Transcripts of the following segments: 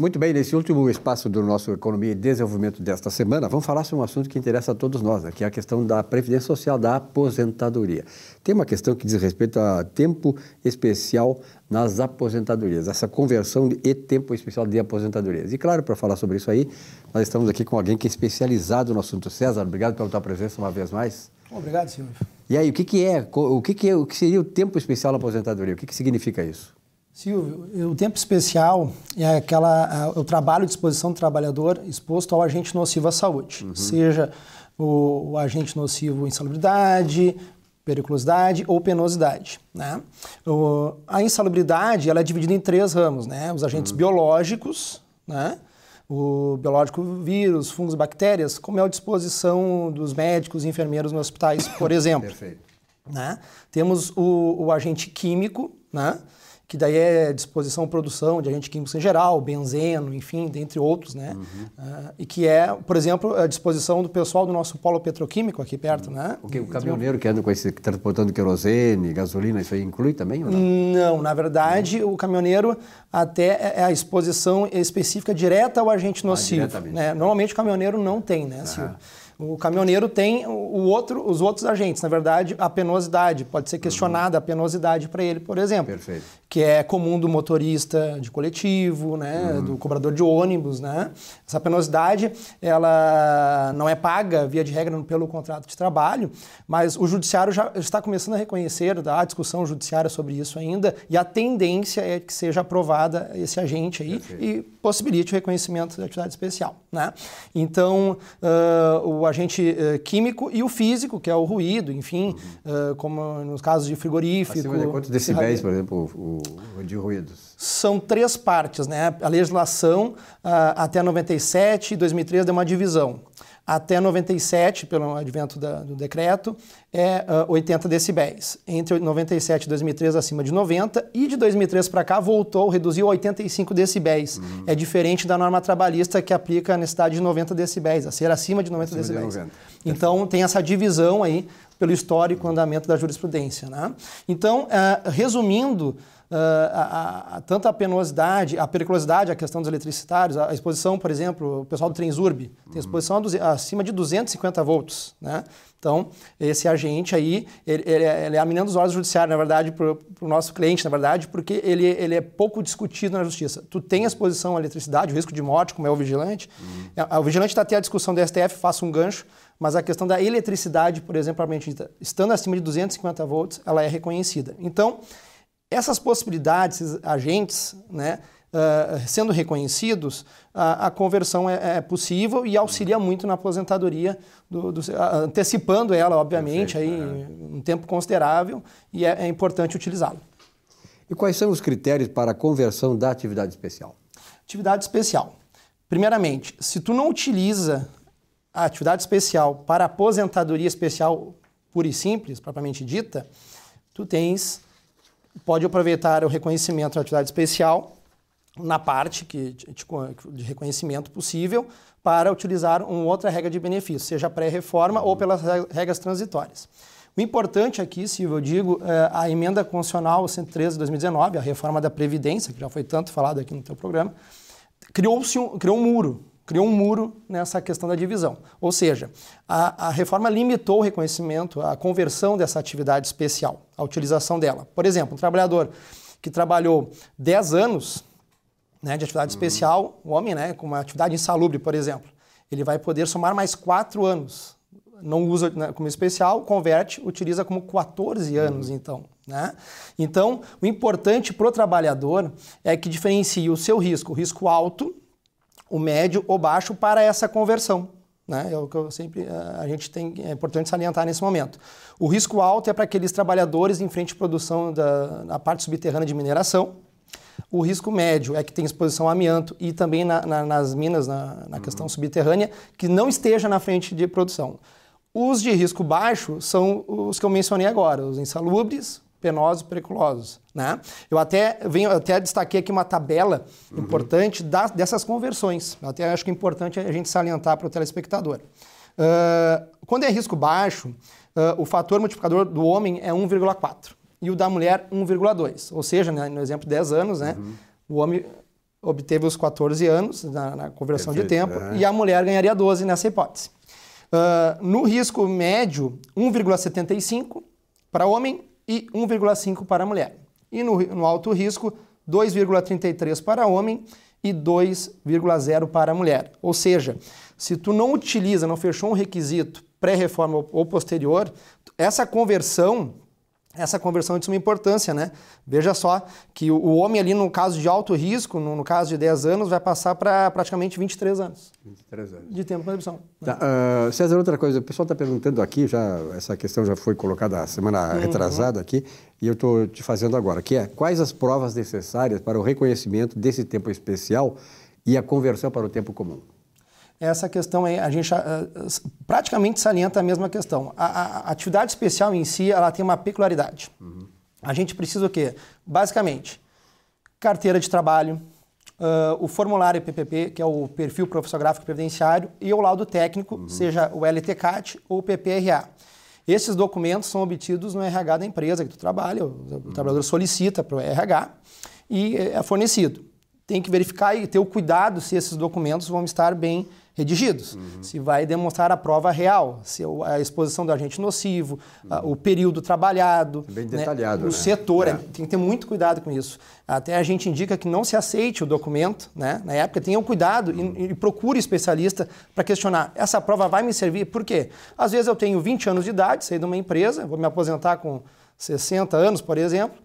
Muito bem, nesse último espaço do nosso Economia e Desenvolvimento desta semana, vamos falar sobre um assunto que interessa a todos nós, né, que é a questão da Previdência Social, da aposentadoria. Tem uma questão que diz respeito a tempo especial nas aposentadorias, essa conversão e tempo especial de aposentadorias. E claro, para falar sobre isso aí, nós estamos aqui com alguém que é especializado no assunto. César, obrigado pela tua presença uma vez mais. Obrigado, Silvio. E aí, o que, que é, o que, que é, o que seria o tempo especial na aposentadoria? O que, que significa isso? Silvio, o tempo especial é aquela, o trabalho de exposição do trabalhador exposto ao agente nocivo à saúde, uhum. seja o, o, agente nocivo insalubridade, periculosidade ou penosidade. Né? O, a insalubridade ela é dividida em três ramos, né? os agentes uhum. biológicos, né? o biológico vírus, fungos, bactérias, como é a disposição dos médicos e enfermeiros nos hospitais, por exemplo. Perfeito. Né? Temos o, o agente químico, né? Que daí é disposição produção de agentes químicos em geral, benzeno, enfim, dentre outros, né? Uhum. Uh, e que é, por exemplo, a disposição do pessoal do nosso polo petroquímico aqui perto, uhum. né? O, que, o caminhoneiro que anda com esse, transportando querosene, gasolina, isso aí inclui também ou não? Não, na verdade, uhum. o caminhoneiro até é, é a exposição específica direta ao agente ah, nocivo. Ah, né? Normalmente o caminhoneiro não tem, né, Silvio? O caminhoneiro tem o outro, os outros agentes, na verdade, a penosidade. Pode ser questionada uhum. a penosidade para ele, por exemplo. Perfeito. Que é comum do motorista de coletivo, né, uhum. do cobrador de ônibus. Né? Essa penosidade ela não é paga, via de regra, pelo contrato de trabalho, mas o judiciário já está começando a reconhecer, há discussão judiciária sobre isso ainda, e a tendência é que seja aprovada esse agente aí Perfeito. e possibilite o reconhecimento da atividade especial. Né? Então, uh, o agente uh, químico e o físico, que é o ruído, enfim, uhum. uh, como nos casos de frigorífico. Acima de quantos decibéis, por exemplo, o, o, de ruídos? São três partes, né? A legislação até 97 e 2003 deu uma divisão até 97, pelo advento da, do decreto, é uh, 80 decibéis. Entre 97 e 2003, acima de 90, e de 2003 para cá voltou, reduziu a 85 decibéis. Uhum. É diferente da norma trabalhista que aplica a necessidade de 90 decibéis, a ser acima de 90 acima decibéis. De 90. Então, tem essa divisão aí pelo histórico andamento da jurisprudência. Né? Então, uh, resumindo, uh, a, a, tanto a penosidade, a periculosidade, a questão dos eletricitários, a, exposição, por exemplo, o pessoal do Transurb tem exposição acima de 250 volts, né? Então, esse agente aí, ele, ele, é, ele é a menina dos olhos judiciários, na verdade, para o nosso cliente, na verdade, porque ele, ele é pouco discutido na justiça. Tu tem a exposição à eletricidade, o risco de morte, como é o vigilante. Uhum. O vigilante está até a discussão do STF, faça um gancho, mas a questão da eletricidade, por exemplo, estando acima de 250 volts, ela é reconhecida. Então, essas possibilidades, esses agentes, né, uh, sendo reconhecidos, a, a conversão é, é, possível e auxilia muito na aposentadoria, do, do, antecipando ela, obviamente, Perfeito, aí, é. um tempo considerável e é, é importante utilizá-lo. E quais são os critérios para a conversão da atividade especial? Atividade especial. Primeiramente, se tu não utiliza a atividade especial para aposentadoria especial pura e simples, propriamente dita, tu tens pode aproveitar o reconhecimento da atividade especial na parte que, de reconhecimento possível para utilizar uma outra regra de benefício, seja pré-reforma ou pelas regras transitórias. O importante aqui, se eu digo, é a emenda constitucional 113 de 2019, a reforma da Previdência, que já foi tanto falado aqui no teu programa, criou-se um, criou um muro criou um muro nessa questão da divisão. Ou seja, a, a, reforma limitou o reconhecimento, a conversão dessa atividade especial, a utilização dela. Por exemplo, um trabalhador que trabalhou 10 anos né, de atividade uhum. especial, um homem né, com uma atividade insalubre, por exemplo, ele vai poder somar mais 4 anos. Não usa né, como especial, converte, utiliza como 14 anos, uhum. então. Né? Então, o importante para o trabalhador é que diferencie o seu risco, o risco alto, o médio ou baixo para essa conversão. Né? É o que eu sempre a gente tem é importante salientar nesse momento. O risco alto é para aqueles trabalhadores em frente à produção da na parte subterrânea de mineração. O risco médio é que tem exposição a amianto e também na, na, nas minas, na, na questão uhum. subterrânea, que não esteja na frente de produção. Os de risco baixo são os que eu mencionei agora, os insalubres, penosos e periculosos. Né? Eu até venho, até destaquei aqui uma tabela uhum. importante das, dessas conversões. Eu até acho que é importante a gente salientar para o telespectador. Uh, quando é risco baixo, uh, o fator multiplicador do homem é 1,4 e o da mulher 1,2. Ou seja, né, no exemplo 10 anos, né, uhum. o homem obteve os 14 anos na, na conversão Perfeito, de tempo é. e a mulher ganharia 12 nessa hipótese. Uh, no risco médio, 1,75 para homem e 1,5 para mulher. E no, no alto risco, 2,33 para homem e 2,0 para mulher. Ou seja, se tu não utiliza, não fechou um requisito pré-reforma ou posterior, essa conversão essa conversão é de suma importância, né? Veja só que o homem ali, no caso de alto risco, no, no caso de 10 anos, vai passar para praticamente 23 anos. 23 anos. De tempo de contribuição. Tá, uh, César, outra coisa, o pessoal está perguntando aqui, já essa questão já foi colocada a semana uhum. retrasada aqui, e eu estou te fazendo agora, que é quais as provas necessárias para o reconhecimento desse tempo especial e a conversão para o tempo comum? Essa questão aí, a gente uh, praticamente salienta a mesma questão. A, a, atividade especial em si, ela tem uma peculiaridade. Uhum. A gente precisa o quê? Basicamente, carteira de trabalho, uh, o formulário PPP, que é o perfil profissional gráfico previdenciário, e o laudo técnico, uhum. seja o LTCAT ou o PPRA. Esses documentos são obtidos no RH da empresa que tu trabalha, o, uhum. trabalhador solicita para o RH e é fornecido. Tem que verificar e ter o cuidado se esses documentos vão estar bem redigidos. Uhum. Se vai demonstrar a prova real, se a exposição do agente nocivo, uhum. o período trabalhado. Bem né, detalhado. O né? setor, é. tem que ter muito cuidado com isso. Até a gente indica que não se aceite o documento, né? na época, tenha cuidado uhum. e, e, procure especialista para questionar. Essa prova vai me servir? Por quê? Às vezes eu tenho 20 anos de idade, saí de uma empresa, vou me aposentar com 60 anos, por exemplo,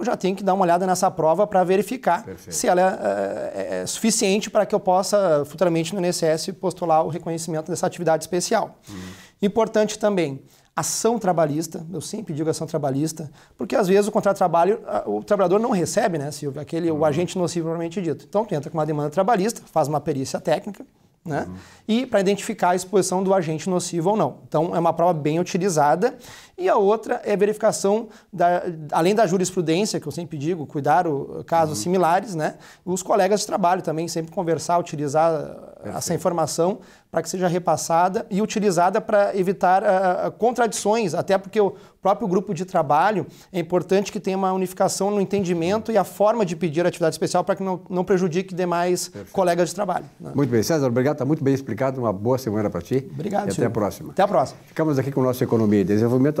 eu já tenho que dar uma olhada nessa prova para verificar Perfeito. se ela é, é, é suficiente para que eu possa futuramente no INSS postular o reconhecimento dessa atividade especial. Uhum. Importante também, ação trabalhista, eu sempre digo ação trabalhista, porque às vezes o contrato de trabalho, o trabalhador não recebe, né, Silvio, aquele, uhum. o agente nocivo propriamente dito. Então, tu entra com uma demanda trabalhista, faz uma perícia técnica, né? Uhum. E para identificar a exposição do agente nocivo ou não. Então, é uma prova bem utilizada. E a outra é a verificação, da, além da jurisprudência, que eu sempre digo, cuidar o, casos uhum. similares, né? os colegas de trabalho também, sempre conversar, utilizar Perfeito. essa informação para que seja repassada e utilizada para evitar uh, contradições, até porque o próprio grupo de trabalho é importante que tenha uma unificação no entendimento e a forma de pedir atividade especial para que não, não prejudique demais Perfeito. colegas de trabalho. Né? Muito bem, César, obrigado, está muito bem explicado, uma boa semana para ti. Obrigado, E até a próxima. Até a próxima. Ficamos aqui com o nosso Economia e Desenvolvimento